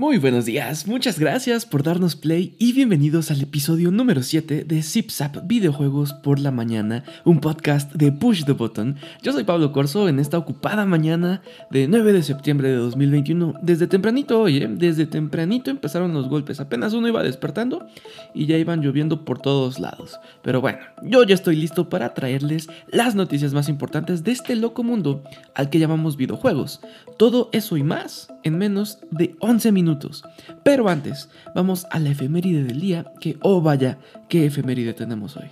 Muy buenos días, muchas gracias por darnos play y bienvenidos al episodio número 7 de Zip Zap Videojuegos por la Mañana, un podcast de Push the Button. Yo soy Pablo Corso en esta ocupada mañana de 9 de septiembre de 2021. Desde tempranito hoy, desde tempranito empezaron los golpes, apenas uno iba despertando y ya iban lloviendo por todos lados. Pero bueno, yo ya estoy listo para traerles las noticias más importantes de este loco mundo al que llamamos videojuegos. Todo eso y más en menos de 11 minutos pero antes, vamos a la efeméride del día, que, oh vaya, qué efeméride tenemos hoy.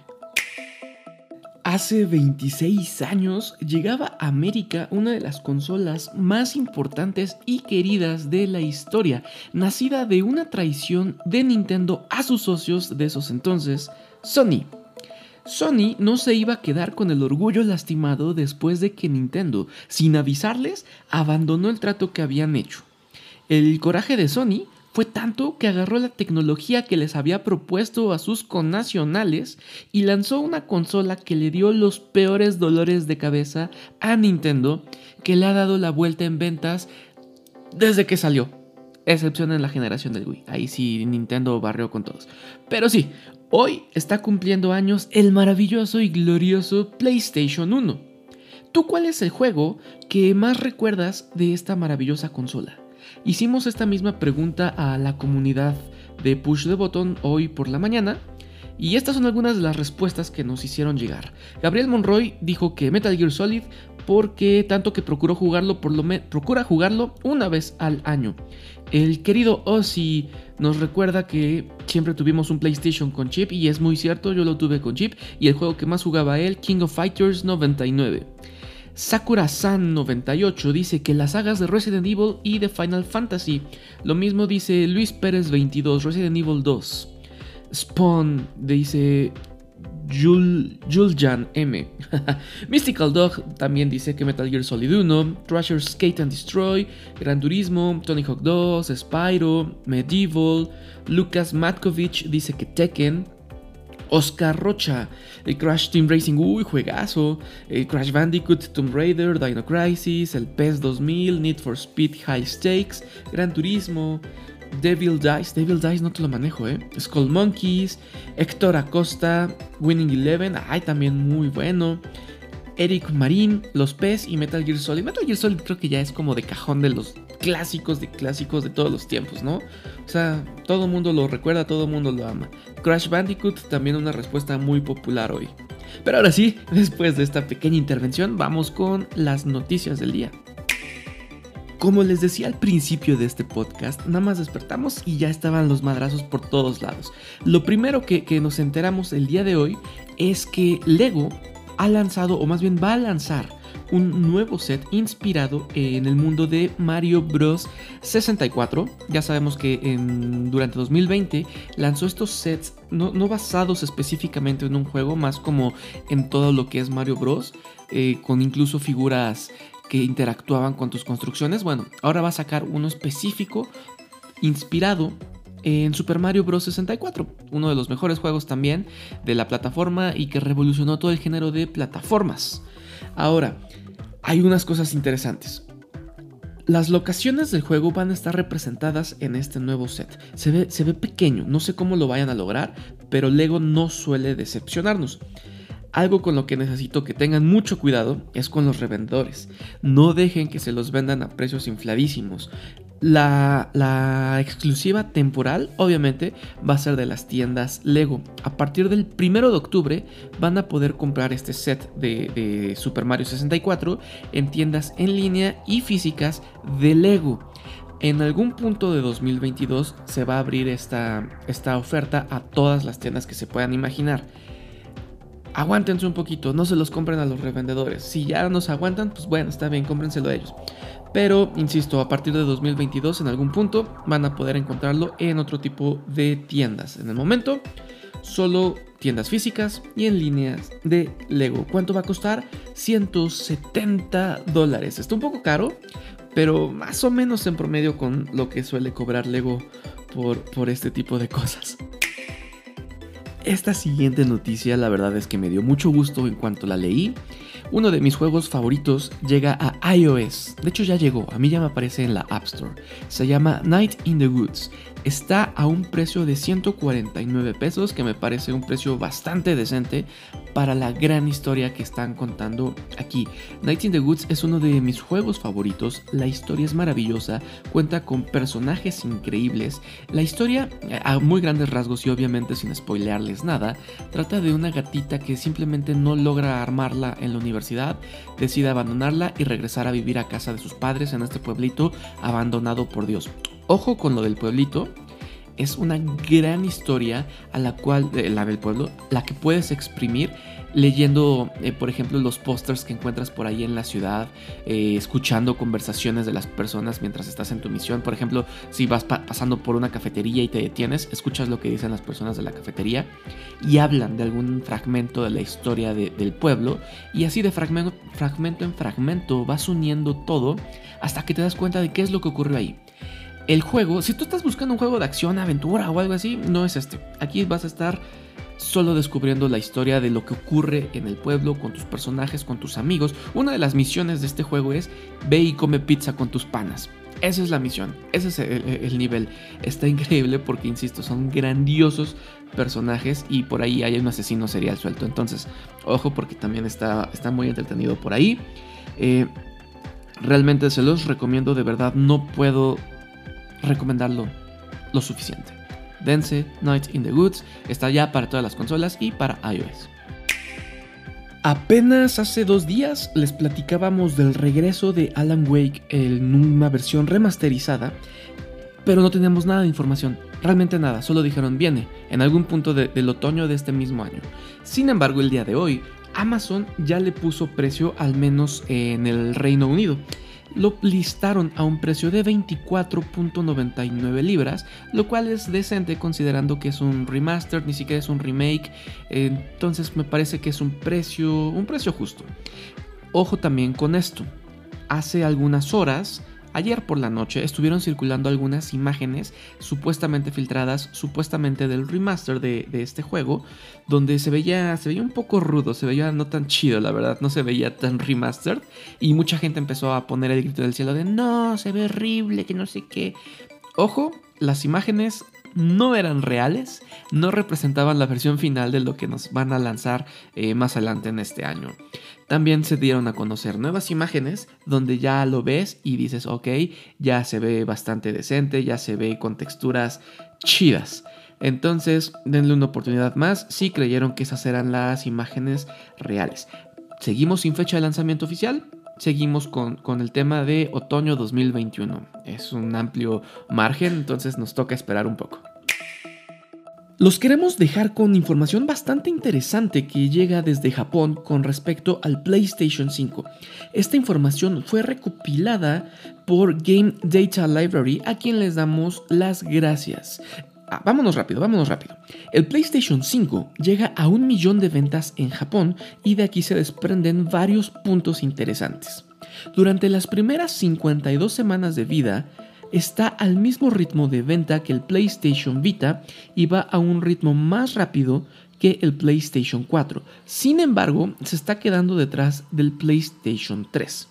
Hace 26 años llegaba a América una de las consolas más importantes y queridas de la historia, nacida de una traición de Nintendo a sus socios de esos entonces, Sony. Sony no se iba a quedar con el orgullo lastimado después de que Nintendo, sin avisarles, abandonó el trato que habían hecho. El coraje de Sony fue tanto que agarró la tecnología que les había propuesto a sus connacionales y lanzó una consola que le dio los peores dolores de cabeza a Nintendo, que le ha dado la vuelta en ventas desde que salió. Excepción en la generación del Wii. Ahí sí Nintendo barrió con todos. Pero sí, hoy está cumpliendo años el maravilloso y glorioso PlayStation 1. ¿Tú cuál es el juego que más recuerdas de esta maravillosa consola? Hicimos esta misma pregunta a la comunidad de Push the Button hoy por la mañana. Y estas son algunas de las respuestas que nos hicieron llegar. Gabriel Monroy dijo que Metal Gear Solid porque tanto que procuró jugarlo por lo procura jugarlo una vez al año. El querido Ozzy nos recuerda que siempre tuvimos un PlayStation con chip y es muy cierto, yo lo tuve con chip y el juego que más jugaba él, King of Fighters 99. Sakura-san 98 dice que las sagas de Resident Evil y de Final Fantasy. Lo mismo dice Luis Pérez 22, Resident Evil 2. Spawn dice Juljan M. Mystical Dog también dice que Metal Gear Solid 1, Thrasher Skate and Destroy, Gran Turismo, Tony Hawk 2, Spyro, Medieval, Lucas Matkovich dice que Tekken, Oscar Rocha, el Crash Team Racing, uy, juegazo, el Crash Bandicoot, Tomb Raider, Dino Crisis, el PES 2000, Need for Speed High Stakes, Gran Turismo, Devil Dice, Devil Dice no te lo manejo, eh. Skull Monkeys, Héctor Acosta, Winning Eleven, ay, también muy bueno. Eric Marín, Los PES y Metal Gear Solid. Metal Gear Solid creo que ya es como de cajón de los clásicos de clásicos de todos los tiempos, ¿no? O sea, todo el mundo lo recuerda, todo el mundo lo ama. Crash Bandicoot también una respuesta muy popular hoy. Pero ahora sí, después de esta pequeña intervención, vamos con las noticias del día. Como les decía al principio de este podcast, nada más despertamos y ya estaban los madrazos por todos lados. Lo primero que, nos enteramos el día de hoy es que Lego ha lanzado, o más bien va a lanzar, un nuevo set inspirado en el mundo de Mario Bros 64. Ya sabemos que durante 2020 lanzó estos sets no, basados específicamente en un juego, más como en todo lo que es Mario Bros, eh, con incluso figuras que interactuaban con tus construcciones. Bueno, ahora va a sacar uno específico inspirado en Super Mario Bros. 64, uno de los mejores juegos también de la plataforma y que revolucionó todo el género de plataformas. Ahora, hay unas cosas interesantes. Las locaciones del juego van a estar representadas en este nuevo set. Se ve, se ve pequeño, no sé cómo lo vayan a lograr, pero Lego no suele decepcionarnos. Algo con lo que necesito que tengan mucho cuidado es con los revendedores. No dejen que se los vendan a precios infladísimos. La, exclusiva temporal, obviamente, va a ser de las tiendas Lego. A partir del 1 de octubre van a poder comprar este set de, Super Mario 64 en tiendas en línea y físicas de Lego. En algún punto de 2022 se va a abrir esta, esta oferta a todas las tiendas que se puedan imaginar aguántense un poquito, no se los compren a los revendedores. Si ya nos aguantan, pues bueno, está bien, cómprenselo a ellos. Pero, insisto, a partir de 2022 en algún punto van a poder encontrarlo en otro tipo de tiendas. En el momento, solo tiendas físicas y en líneas de Lego. ¿Cuánto va a costar? 170 dólares. Está un poco caro, pero más o menos en promedio con lo que suele cobrar Lego por, por este tipo de cosas. Esta siguiente noticia la verdad es que me dio mucho gusto en cuanto la leí Uno de mis juegos favoritos llega a iOS. De hecho ya llegó, a mí ya me aparece en la App Store. Se llama Night in the Woods está a un precio de 149 pesos, que me parece un precio bastante decente para la gran historia que están contando aquí. Night in the Woods es uno de mis juegos favoritos, la historia es maravillosa, cuenta con personajes increíbles, la historia a muy grandes rasgos y obviamente sin spoilearles nada, trata de una gatita que simplemente no logra armarla en la universidad, decide abandonarla y regresar a vivir a casa de sus padres en este pueblito abandonado por Dios. Ojo con lo del pueblito. Es una gran historia a la cual, eh, la del pueblo, la que puedes exprimir leyendo, eh, por ejemplo, los pósters que encuentras por ahí en la ciudad, eh, escuchando conversaciones de las personas mientras estás en tu misión. Por ejemplo, si vas pasando por una cafetería y te detienes, escuchas lo que dicen las personas de la cafetería y hablan de algún fragmento de la historia del pueblo. Y así de fragmento, fragmento en fragmento vas uniendo todo hasta que te das cuenta de qué es lo que ocurrió ahí el juego, si tú estás buscando un juego de acción, aventura o algo así, no es este. Aquí vas a estar solo descubriendo la historia de lo que ocurre en el pueblo, con tus personajes, con tus amigos. Una de las misiones de este juego es ve y come pizza con tus panas. Esa es la misión, ese es el, nivel. Está increíble porque, insisto, son grandiosos personajes y por ahí hay un asesino serial suelto. Entonces, ojo porque también está, muy entretenido por ahí. Eh, realmente se los recomiendo, de verdad, no puedo recomendarlo lo suficiente. Dense Night in the Woods está ya para todas las consolas y para iOS. Apenas hace dos días les platicábamos del regreso de Alan Wake en una versión remasterizada, pero no teníamos nada de información, realmente nada, solo dijeron viene en algún punto del otoño de este mismo año. Sin embargo, el día de hoy, Amazon ya le puso precio al menos en el Reino Unido lo listaron a un precio de 24.99 libras, lo cual es decente considerando que es un remaster, ni siquiera es un remake, entonces me parece que es un precio, un precio justo. Ojo también con esto. Hace algunas horas Ayer por la noche estuvieron circulando algunas imágenes supuestamente filtradas, supuestamente del remaster de, este juego, donde se veía, se veía un poco rudo, se veía no tan chido, la verdad, no se veía tan remastered. Y mucha gente empezó a poner el grito del cielo de no, se ve horrible, que no sé qué. Ojo, las imágenes no eran reales, no representaban la versión final de lo que nos van a lanzar eh, más adelante en este año. También se dieron a conocer nuevas imágenes donde ya lo ves y dices, ok, ya se ve bastante decente, ya se ve con texturas chidas. Entonces, denle una oportunidad más si creyeron que esas eran las imágenes reales. Seguimos sin fecha de lanzamiento oficial, seguimos con, con, el tema de otoño 2021. Es un amplio margen, entonces nos toca esperar un poco. Los queremos dejar con información bastante interesante que llega desde Japón con respecto al PlayStation 5. Esta información fue recopilada por Game Data Library a quien les damos las gracias. Ah, vámonos rápido, vámonos rápido. El PlayStation 5 llega a un millón de ventas en Japón y de aquí se desprenden varios puntos interesantes. Durante las primeras 52 semanas de vida, está al mismo ritmo de venta que el PlayStation Vita y va a un ritmo más rápido que el PlayStation 4. Sin embargo, se está quedando detrás del PlayStation 3.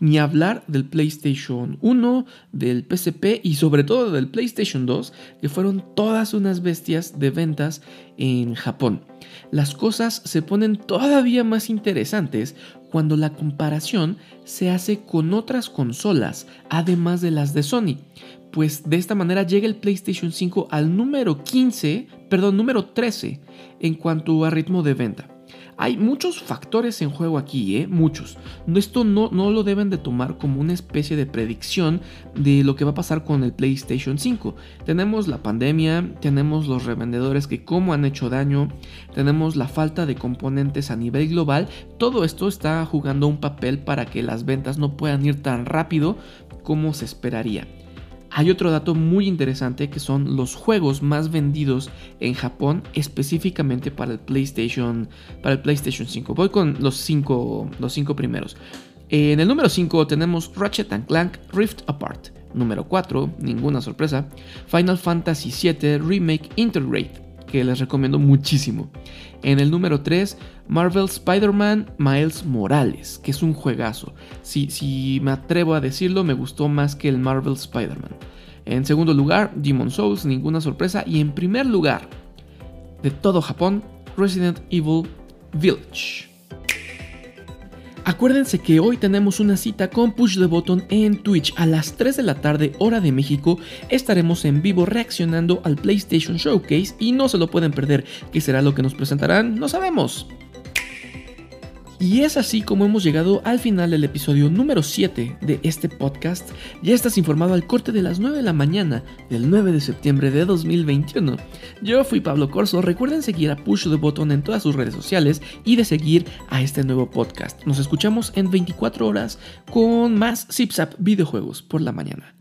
Ni hablar del PlayStation 1, del PSP y sobre todo del PlayStation 2, que fueron todas unas bestias de ventas en Japón. Las cosas se ponen todavía más interesantes cuando la comparación se hace con otras consolas, además de las de Sony. Pues de esta manera llega el PlayStation 5 al número 15, perdón, número 13 en cuanto a ritmo de venta. Hay muchos factores en juego aquí, ¿eh? muchos. Esto no, no lo deben de tomar como una especie de predicción de lo que va a pasar con el PlayStation 5. Tenemos la pandemia, tenemos los revendedores que cómo han hecho daño, tenemos la falta de componentes a nivel global. Todo esto está jugando un papel para que las ventas no puedan ir tan rápido como se esperaría. Hay otro dato muy interesante que son los juegos más vendidos en Japón específicamente para el PlayStation, para el PlayStation 5. Voy con los 5 los cinco primeros. En el número 5 tenemos Ratchet Clank Rift Apart. Número 4, ninguna sorpresa, Final Fantasy VII Remake Intergrade. Que les recomiendo muchísimo. En el número 3, Marvel Spider-Man Miles Morales, que es un juegazo. Si, si me atrevo a decirlo, me gustó más que el Marvel Spider-Man. En segundo lugar, Demon Souls, ninguna sorpresa. Y en primer lugar, de todo Japón, Resident Evil Village. Acuérdense que hoy tenemos una cita con Push the Button en Twitch a las 3 de la tarde hora de México. Estaremos en vivo reaccionando al PlayStation Showcase y no se lo pueden perder. ¿Qué será lo que nos presentarán? No sabemos. Y es así como hemos llegado al final del episodio número 7 de este podcast. Ya estás informado al corte de las 9 de la mañana del 9 de septiembre de 2021. Yo fui Pablo Corso. Recuerden seguir a Push the Button en todas sus redes sociales y de seguir a este nuevo podcast. Nos escuchamos en 24 horas con más ZipZap videojuegos por la mañana.